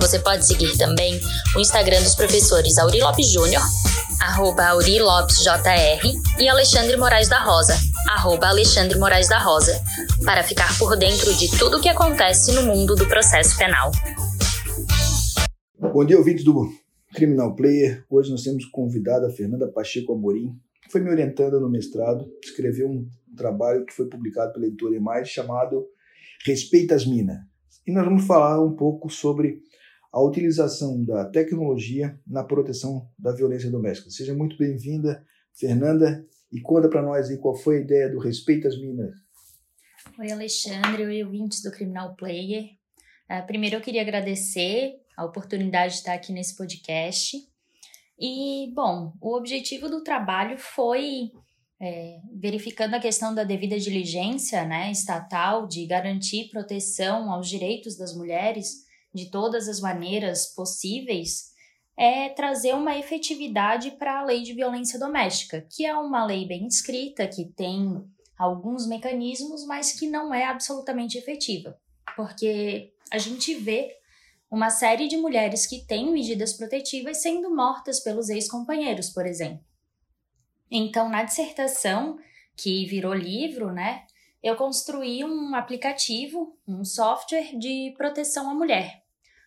Você pode seguir também o Instagram dos professores Auri Lopes Júnior, arroba Auri Lopes JR, e Alexandre Moraes da Rosa, arroba Alexandre Moraes da Rosa, para ficar por dentro de tudo o que acontece no mundo do processo penal. Bom dia, ouvintes do Criminal Player. Hoje nós temos convidada a Fernanda Pacheco Amorim, que foi me orientando no mestrado, escreveu um trabalho que foi publicado pela editora Emais chamado Respeita as Minas. E nós vamos falar um pouco sobre a utilização da tecnologia na proteção da violência doméstica. Seja muito bem-vinda, Fernanda, e conta para nós aí qual foi a ideia do Respeita as Minas. Oi, Alexandre, oi, ouvintes do Criminal Player. Uh, primeiro eu queria agradecer a oportunidade de estar aqui nesse podcast. E, bom, o objetivo do trabalho foi é, verificando a questão da devida diligência né, estatal de garantir proteção aos direitos das mulheres de todas as maneiras possíveis, é trazer uma efetividade para a lei de violência doméstica, que é uma lei bem escrita, que tem alguns mecanismos, mas que não é absolutamente efetiva. Porque a gente vê uma série de mulheres que têm medidas protetivas sendo mortas pelos ex-companheiros, por exemplo. Então, na dissertação, que virou livro, né, eu construí um aplicativo, um software de proteção à mulher,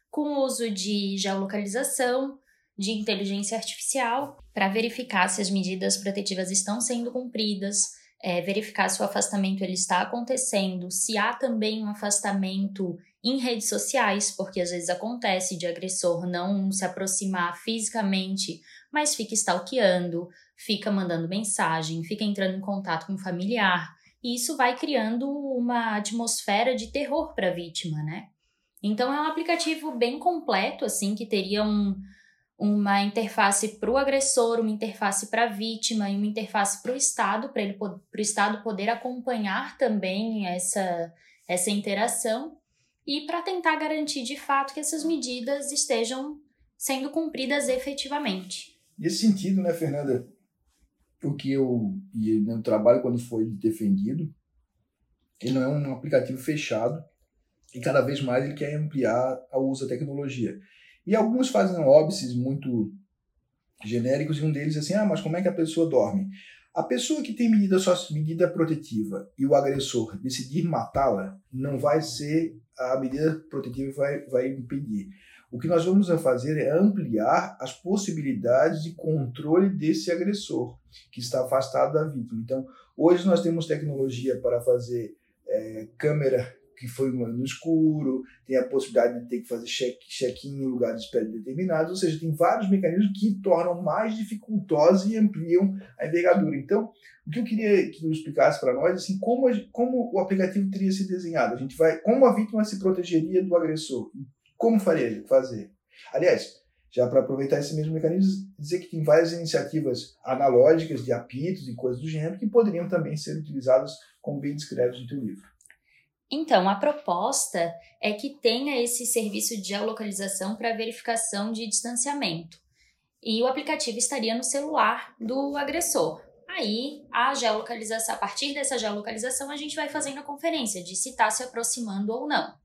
com uso de geolocalização, de inteligência artificial, para verificar se as medidas protetivas estão sendo cumpridas, é, verificar se o afastamento ele está acontecendo, se há também um afastamento em redes sociais, porque às vezes acontece de agressor não se aproximar fisicamente, mas fica stalkeando, fica mandando mensagem, fica entrando em contato com o familiar, e isso vai criando uma atmosfera de terror para a vítima, né? Então é um aplicativo bem completo, assim, que teria um, uma interface para o agressor, uma interface para a vítima e uma interface para o Estado, para ele o Estado poder acompanhar também essa, essa interação e para tentar garantir de fato que essas medidas estejam sendo cumpridas efetivamente. Nesse sentido, né, Fernanda, o que eu e no trabalho quando foi defendido, ele não é um aplicativo fechado e cada vez mais ele quer ampliar o uso da tecnologia. E alguns fazem óbices muito genéricos, e um deles é assim: ah, mas como é que a pessoa dorme? A pessoa que tem medida, só, medida protetiva e o agressor decidir matá-la, não vai ser a medida protetiva vai, vai impedir. O que nós vamos fazer é ampliar as possibilidades de controle desse agressor que está afastado da vítima. Então, hoje nós temos tecnologia para fazer é, câmera que foi no escuro, tem a possibilidade de ter que fazer check-in em lugares determinados, ou seja, tem vários mecanismos que tornam mais dificultosos e ampliam a envergadura. Então, o que eu queria que tu explicasse para nós, assim, como, como o aplicativo teria se desenhado? A gente vai, como a vítima se protegeria do agressor? Como faria fazer? Aliás, já para aproveitar esse mesmo mecanismo, dizer que tem várias iniciativas analógicas de apitos e coisas do gênero que poderiam também ser utilizadas como bem descreves no teu livro. Então, a proposta é que tenha esse serviço de geolocalização para verificação de distanciamento. E o aplicativo estaria no celular do agressor. Aí, a geolocalização, a partir dessa geolocalização, a gente vai fazendo a conferência de se está se aproximando ou não.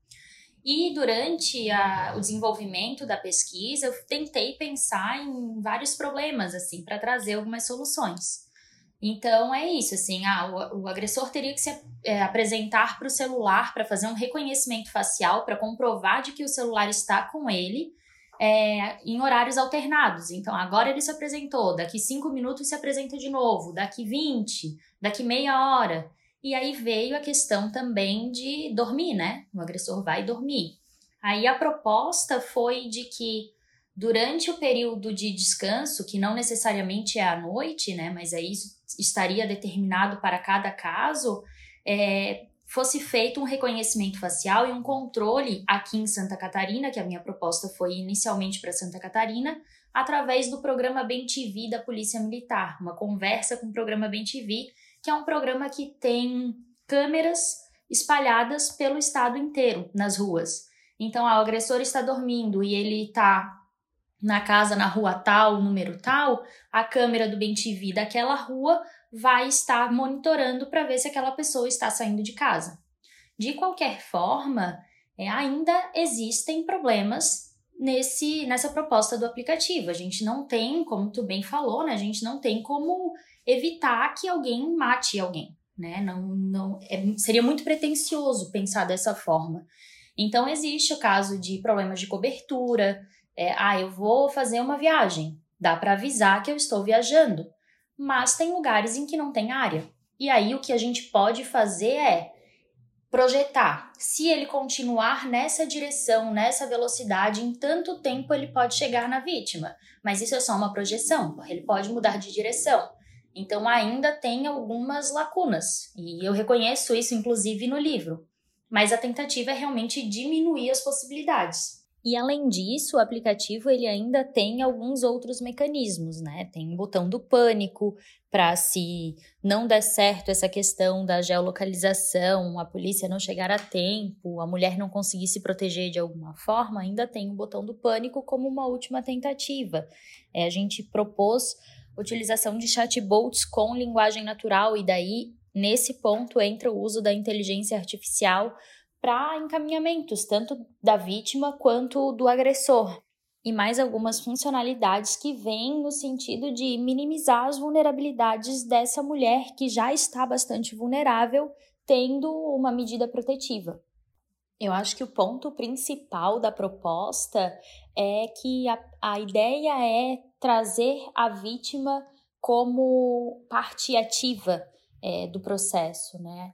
E durante a, o desenvolvimento da pesquisa, eu tentei pensar em vários problemas, assim, para trazer algumas soluções. Então é isso, assim, ah, o, o agressor teria que se é, apresentar para o celular para fazer um reconhecimento facial para comprovar de que o celular está com ele é, em horários alternados. Então agora ele se apresentou, daqui cinco minutos se apresenta de novo, daqui 20, daqui meia hora. E aí veio a questão também de dormir, né? O agressor vai dormir. Aí a proposta foi de que durante o período de descanso, que não necessariamente é à noite, né? Mas aí isso estaria determinado para cada caso, é, fosse feito um reconhecimento facial e um controle aqui em Santa Catarina, que a minha proposta foi inicialmente para Santa Catarina, através do programa Bem TV da Polícia Militar, uma conversa com o programa Bem TV, que é um programa que tem câmeras espalhadas pelo estado inteiro nas ruas. Então, ah, o agressor está dormindo e ele está na casa na rua tal, número tal, a câmera do Bem TV daquela rua vai estar monitorando para ver se aquela pessoa está saindo de casa. De qualquer forma, é, ainda existem problemas nesse nessa proposta do aplicativo. A gente não tem, como tu bem falou, né? A gente não tem como evitar que alguém mate alguém, né? Não, não é, seria muito pretensioso pensar dessa forma. Então existe o caso de problemas de cobertura. É, ah, eu vou fazer uma viagem. Dá para avisar que eu estou viajando, mas tem lugares em que não tem área. E aí o que a gente pode fazer é projetar. Se ele continuar nessa direção, nessa velocidade, em tanto tempo ele pode chegar na vítima. Mas isso é só uma projeção, ele pode mudar de direção. Então ainda tem algumas lacunas, e eu reconheço isso inclusive no livro. Mas a tentativa é realmente diminuir as possibilidades. E além disso, o aplicativo ele ainda tem alguns outros mecanismos, né? Tem um botão do pânico para se não der certo essa questão da geolocalização, a polícia não chegar a tempo, a mulher não conseguir se proteger de alguma forma, ainda tem o botão do pânico como uma última tentativa. É, a gente propôs utilização de chatbots com linguagem natural e daí nesse ponto entra o uso da inteligência artificial para encaminhamentos, tanto da vítima quanto do agressor. E mais algumas funcionalidades que vêm no sentido de minimizar as vulnerabilidades dessa mulher que já está bastante vulnerável, tendo uma medida protetiva. Eu acho que o ponto principal da proposta é que a, a ideia é trazer a vítima como parte ativa é, do processo, né?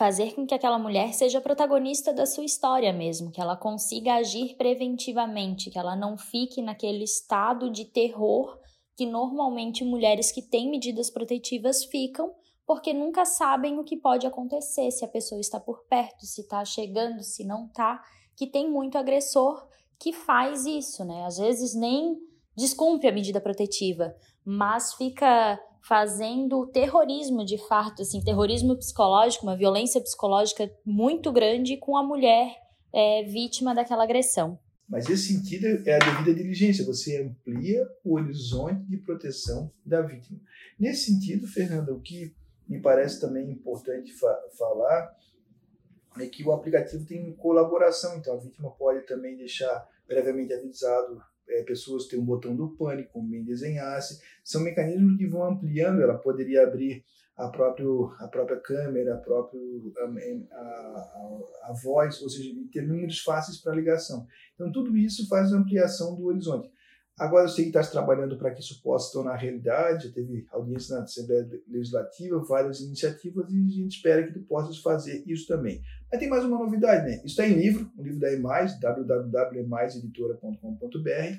Fazer com que aquela mulher seja protagonista da sua história mesmo, que ela consiga agir preventivamente, que ela não fique naquele estado de terror que normalmente mulheres que têm medidas protetivas ficam, porque nunca sabem o que pode acontecer, se a pessoa está por perto, se está chegando, se não está, que tem muito agressor que faz isso, né? Às vezes nem descumpre a medida protetiva, mas fica fazendo terrorismo de fato, assim, terrorismo psicológico, uma violência psicológica muito grande com a mulher é, vítima daquela agressão. Mas esse sentido é a devida diligência, você amplia o horizonte de proteção da vítima. Nesse sentido, Fernanda, o que me parece também importante fa falar é que o aplicativo tem colaboração, então a vítima pode também deixar previamente avisado é, pessoas têm um botão do pânico, como bem desenhasse. São mecanismos que vão ampliando, ela poderia abrir a, próprio, a própria câmera, a, próprio, a, a, a voz, ou seja, ter números fáceis para ligação. Então, tudo isso faz ampliação do horizonte. Agora eu sei que está trabalhando para que isso possa tornar realidade, já teve audiência na Assembleia Legislativa, várias iniciativas, e a gente espera que tu possas fazer isso também. Mas tem mais uma novidade, né? Isso está em livro, um livro da EMAIS, www.emaiseditora.com.br,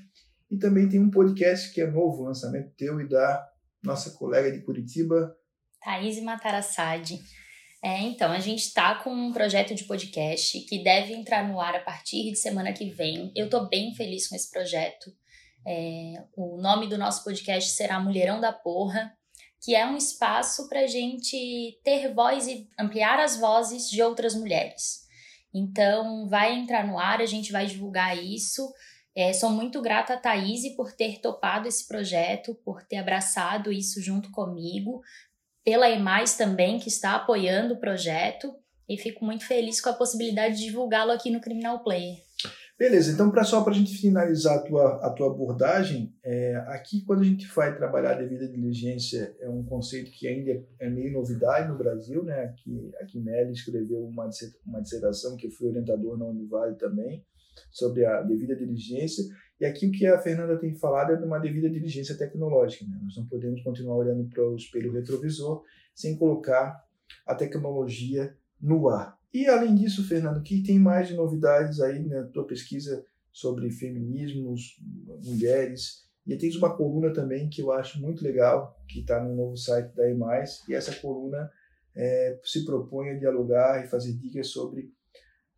e também tem um podcast que é novo, lançamento teu e da nossa colega de Curitiba, Thaís Matarassade. É, então, a gente está com um projeto de podcast que deve entrar no ar a partir de semana que vem. Eu estou bem feliz com esse projeto. É, o nome do nosso podcast será Mulherão da Porra, que é um espaço para a gente ter voz e ampliar as vozes de outras mulheres. Então, vai entrar no ar, a gente vai divulgar isso. É, sou muito grata a Thaís por ter topado esse projeto, por ter abraçado isso junto comigo, pela EMAIS também, que está apoiando o projeto, e fico muito feliz com a possibilidade de divulgá-lo aqui no Criminal Player. Beleza, então pra, só para a gente finalizar a tua, a tua abordagem, é, aqui quando a gente vai trabalhar a devida diligência, é um conceito que ainda é meio novidade no Brasil, né? Aqui, aqui Melly escreveu uma, uma dissertação que foi orientador na Univale também, sobre a devida diligência, e aqui o que a Fernanda tem falado é de uma devida diligência tecnológica, né? Nós não podemos continuar olhando para o espelho retrovisor sem colocar a tecnologia no ar. E além disso, Fernando, o que tem mais de novidades aí na tua pesquisa sobre feminismos, mulheres? E tens uma coluna também que eu acho muito legal, que está no novo site da EMAIS, e essa coluna é, se propõe a dialogar e fazer dicas sobre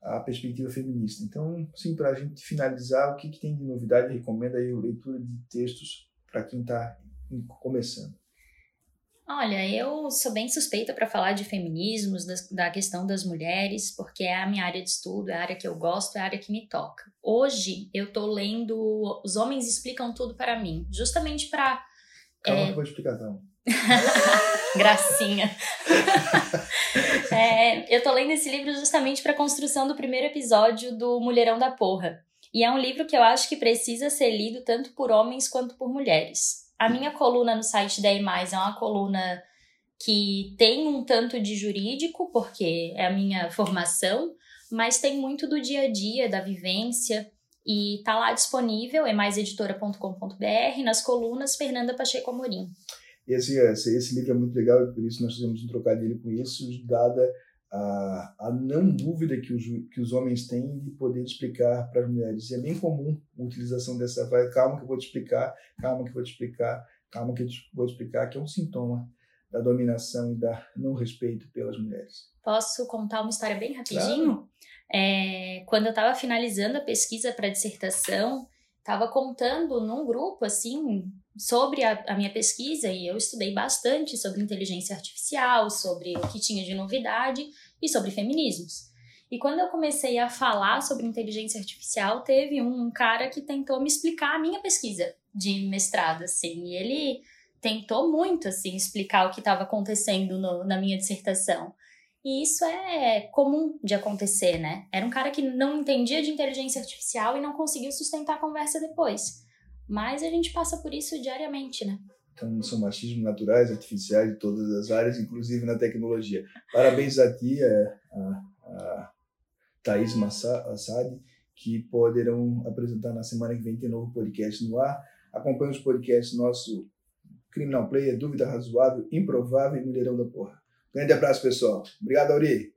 a perspectiva feminista. Então, sim, para a gente finalizar, o que, que tem de novidade? Recomenda aí a leitura de textos para quem está começando. Olha, eu sou bem suspeita para falar de feminismos, da, da, questão das mulheres, porque é a minha área de estudo, é a área que eu gosto, é a área que me toca. Hoje eu tô lendo Os Homens Explicam Tudo para Mim, justamente para. Calma é... que eu vou explicar, então. Gracinha. é, eu tô lendo esse livro justamente para a construção do primeiro episódio do Mulherão da Porra. E é um livro que eu acho que precisa ser lido tanto por homens quanto por mulheres. A minha coluna no site da EMAIS é uma coluna que tem um tanto de jurídico, porque é a minha formação, mas tem muito do dia a dia, da vivência, e tá lá disponível, é maiseditora.com.br, nas colunas Fernanda Pacheco Amorim. Esse, esse, esse livro é muito legal, e por isso nós fizemos um trocadilho com isso, dada a, a não dúvida que os, que os homens têm de poder explicar para as mulheres. E é bem comum a utilização dessa vai, calma que eu vou te explicar, calma que eu vou te explicar, calma que eu vou te explicar, que é um sintoma da dominação e da não respeito pelas mulheres. Posso contar uma história bem rapidinho? Claro. É, quando eu estava finalizando a pesquisa para a dissertação, estava contando num grupo assim sobre a, a, minha pesquisa e eu estudei bastante sobre inteligência artificial, sobre o que tinha de novidade e sobre feminismos. E quando eu comecei a falar sobre inteligência artificial, teve um cara que tentou me explicar a minha pesquisa de mestrado, assim, e ele tentou muito, assim, explicar o que estava acontecendo no, na minha dissertação. E isso é comum de acontecer, né? Era um cara que não entendia de inteligência artificial e não conseguiu sustentar a conversa depois. Mas a gente passa por isso diariamente, né? Então, são machismos naturais, artificiais, de todas as áreas, inclusive na tecnologia. Parabéns a ti, a, a Thaís Assad, que poderão apresentar na semana que vem tem novo podcast no ar. Acompanhe os podcasts nosso Criminal Player, Dúvida Razoável, Improvável e Mulherão da Porra. Grande abraço, pessoal. Obrigado, Auri.